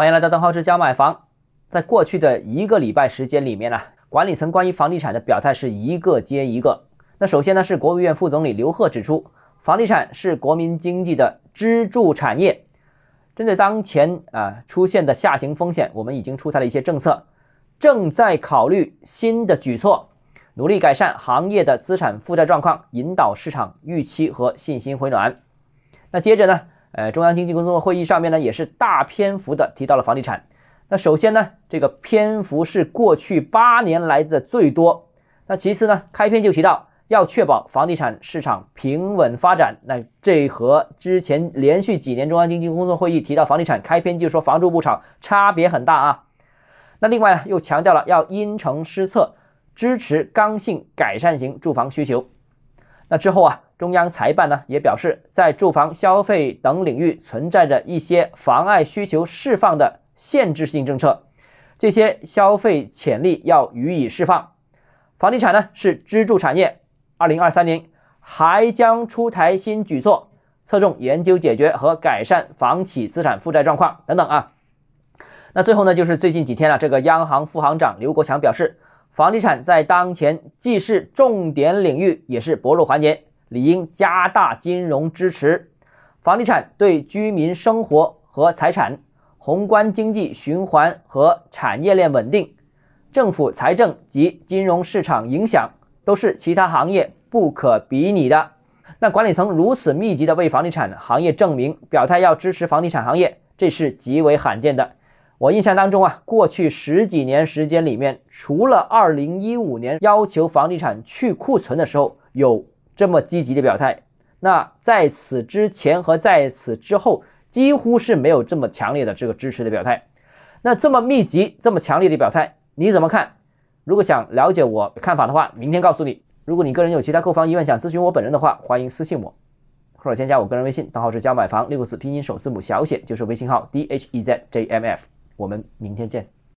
欢迎来到邓浩志教买房。在过去的一个礼拜时间里面呢，管理层关于房地产的表态是一个接一个。那首先呢，是国务院副总理刘鹤指出，房地产是国民经济的支柱产业。针对当前啊出现的下行风险，我们已经出台了一些政策，正在考虑新的举措，努力改善行业的资产负债状况，引导市场预期和信心回暖。那接着呢，呃，中央经济工作会议上面呢也是大篇幅的提到了房地产。那首先呢，这个篇幅是过去八年来的最多。那其次呢，开篇就提到。要确保房地产市场平稳发展，那这和之前连续几年中央经济工作会议提到房地产开篇就说房住不炒差别很大啊。那另外又强调了要因城施策，支持刚性改善型住房需求。那之后啊，中央财办呢也表示，在住房消费等领域存在着一些妨碍需求释放的限制性政策，这些消费潜力要予以释放。房地产呢是支柱产业。二零二三年还将出台新举措，侧重研究解决和改善房企资产负债状况等等啊。那最后呢，就是最近几天啊，这个央行副行长刘国强表示，房地产在当前既是重点领域，也是薄弱环节，理应加大金融支持。房地产对居民生活和财产、宏观经济循环和产业链稳定、政府财政及金融市场影响。都是其他行业不可比拟的。那管理层如此密集的为房地产行业证明，表态要支持房地产行业，这是极为罕见的。我印象当中啊，过去十几年时间里面，除了二零一五年要求房地产去库存的时候有这么积极的表态，那在此之前和在此之后，几乎是没有这么强烈的这个支持的表态。那这么密集、这么强烈的表态，你怎么看？如果想了解我看法的话，明天告诉你。如果你个人有其他购房疑问，想咨询我本人的话，欢迎私信我，或者添加我个人微信，账号是加买房六个字拼音首字母小写，就是微信号 d h e z j m f。我们明天见。